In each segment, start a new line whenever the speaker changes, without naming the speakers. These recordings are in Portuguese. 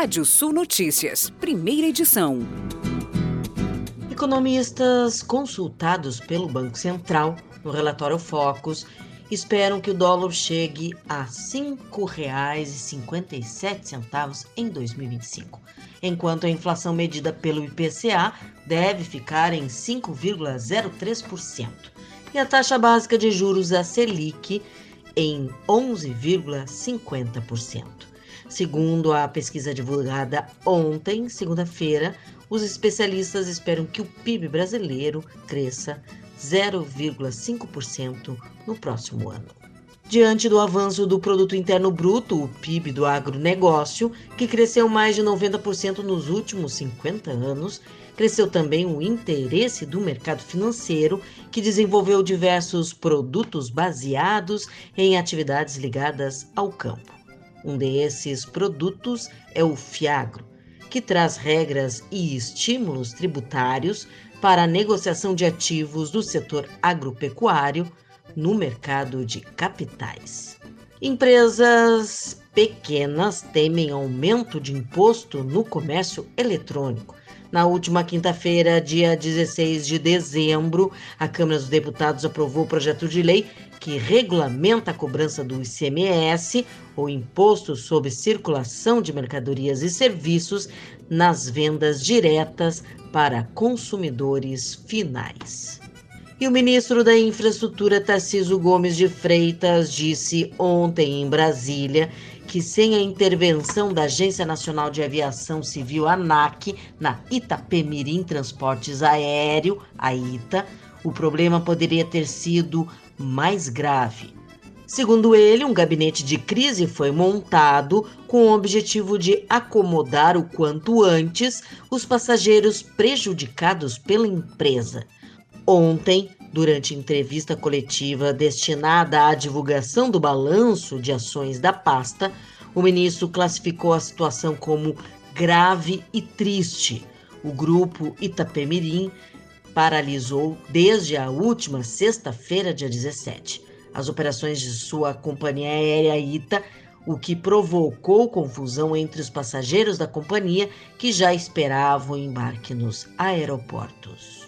Rádio Sul Notícias, primeira edição.
Economistas consultados pelo Banco Central no relatório Focus esperam que o dólar chegue a R$ 5,57 em 2025, enquanto a inflação medida pelo IPCA deve ficar em 5,03% e a taxa básica de juros a Selic em 11,50%. Segundo a pesquisa divulgada ontem, segunda-feira, os especialistas esperam que o PIB brasileiro cresça 0,5% no próximo ano. Diante do avanço do produto interno bruto, o PIB do agronegócio, que cresceu mais de 90% nos últimos 50 anos, cresceu também o interesse do mercado financeiro, que desenvolveu diversos produtos baseados em atividades ligadas ao campo. Um desses produtos é o Fiagro, que traz regras e estímulos tributários para a negociação de ativos do setor agropecuário no mercado de capitais. Empresas pequenas temem aumento de imposto no comércio eletrônico. Na última quinta-feira, dia 16 de dezembro, a Câmara dos Deputados aprovou o projeto de lei que regulamenta a cobrança do ICMS, ou Imposto sobre Circulação de Mercadorias e Serviços, nas vendas diretas para consumidores finais. E o ministro da Infraestrutura, Tarciso Gomes de Freitas, disse ontem em Brasília que, sem a intervenção da Agência Nacional de Aviação Civil, ANAC, na Itapemirim Transportes Aéreo, a ITA, o problema poderia ter sido mais grave. Segundo ele, um gabinete de crise foi montado com o objetivo de acomodar o quanto antes os passageiros prejudicados pela empresa. Ontem, durante entrevista coletiva destinada à divulgação do balanço de ações da pasta, o ministro classificou a situação como grave e triste. O grupo Itapemirim paralisou desde a última sexta-feira, dia 17, as operações de sua companhia aérea ITA, o que provocou confusão entre os passageiros da companhia que já esperavam embarque nos aeroportos.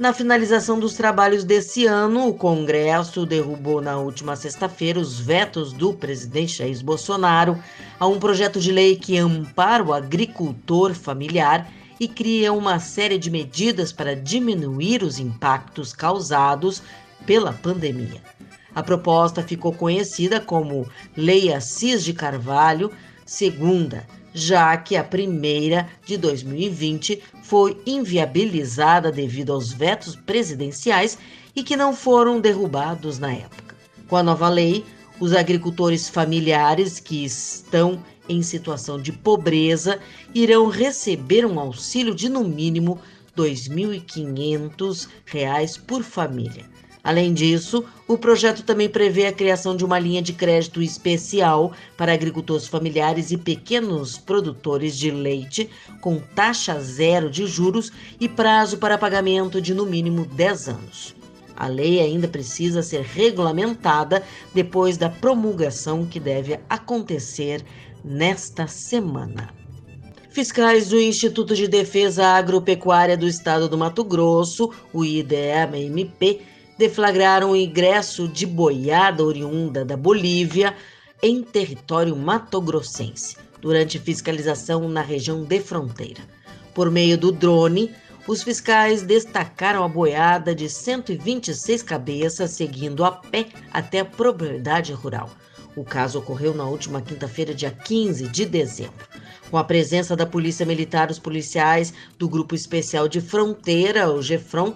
Na finalização dos trabalhos desse ano, o Congresso derrubou na última sexta-feira os vetos do presidente Jair Bolsonaro a um projeto de lei que ampara o agricultor familiar e cria uma série de medidas para diminuir os impactos causados pela pandemia. A proposta ficou conhecida como Lei Assis de Carvalho, segunda já que a primeira, de 2020, foi inviabilizada devido aos vetos presidenciais e que não foram derrubados na época. Com a nova lei, os agricultores familiares que estão em situação de pobreza irão receber um auxílio de no mínimo R$ 2.500 por família. Além disso, o projeto também prevê a criação de uma linha de crédito especial para agricultores familiares e pequenos produtores de leite, com taxa zero de juros e prazo para pagamento de no mínimo 10 anos. A lei ainda precisa ser regulamentada depois da promulgação que deve acontecer nesta semana. Fiscais do Instituto de Defesa Agropecuária do Estado do Mato Grosso, o IDEA-MP, deflagraram o ingresso de boiada oriunda da Bolívia em território matogrossense, durante fiscalização na região de fronteira. Por meio do drone, os fiscais destacaram a boiada de 126 cabeças seguindo a pé até a propriedade rural. O caso ocorreu na última quinta-feira, dia 15 de dezembro. Com a presença da Polícia Militar, os policiais do Grupo Especial de Fronteira, o GEFRON,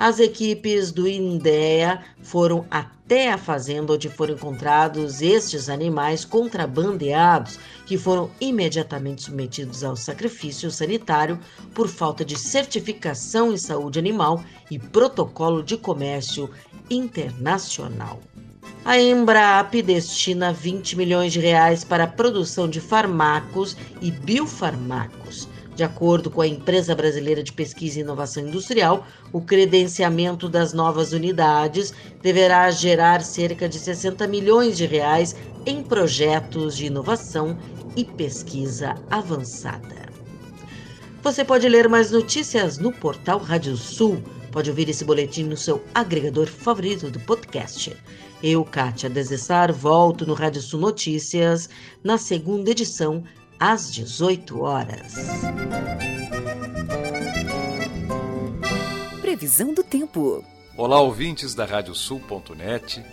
as equipes do INDEA foram até a fazenda onde foram encontrados estes animais contrabandeados, que foram imediatamente submetidos ao sacrifício sanitário por falta de certificação em saúde animal e protocolo de comércio internacional. A Embrap destina 20 milhões de reais para a produção de farmacos e biofarmacos De acordo com a Empresa Brasileira de Pesquisa e Inovação Industrial, o credenciamento das novas unidades deverá gerar cerca de 60 milhões de reais em projetos de inovação e pesquisa avançada. Você pode ler mais notícias no portal Rádio Sul. Pode ouvir esse boletim no seu agregador favorito do podcast. Eu, Kátia Desessar, volto no Rádio Sul Notícias na segunda edição, às 18 horas.
Previsão do tempo.
Olá, ouvintes da Radiosul.net.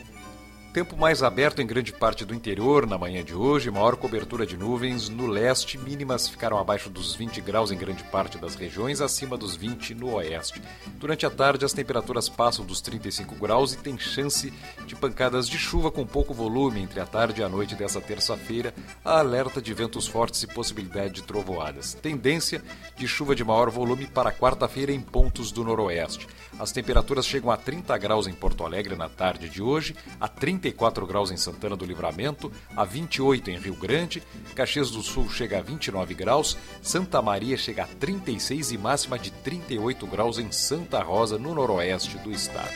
Tempo mais aberto em grande parte do interior na manhã de hoje, maior cobertura de nuvens no leste, mínimas ficaram abaixo dos 20 graus em grande parte das regiões, acima dos 20 no oeste. Durante a tarde, as temperaturas passam dos 35 graus e tem chance de pancadas de chuva com pouco volume entre a tarde e a noite dessa terça-feira, alerta de ventos fortes e possibilidade de trovoadas. Tendência de chuva de maior volume para quarta-feira em pontos do noroeste. As temperaturas chegam a 30 graus em Porto Alegre na tarde de hoje, a 30 34 graus em Santana do Livramento, a 28 em Rio Grande, Caxias do Sul chega a 29 graus, Santa Maria chega a 36 e máxima de 38 graus em Santa Rosa, no noroeste do estado.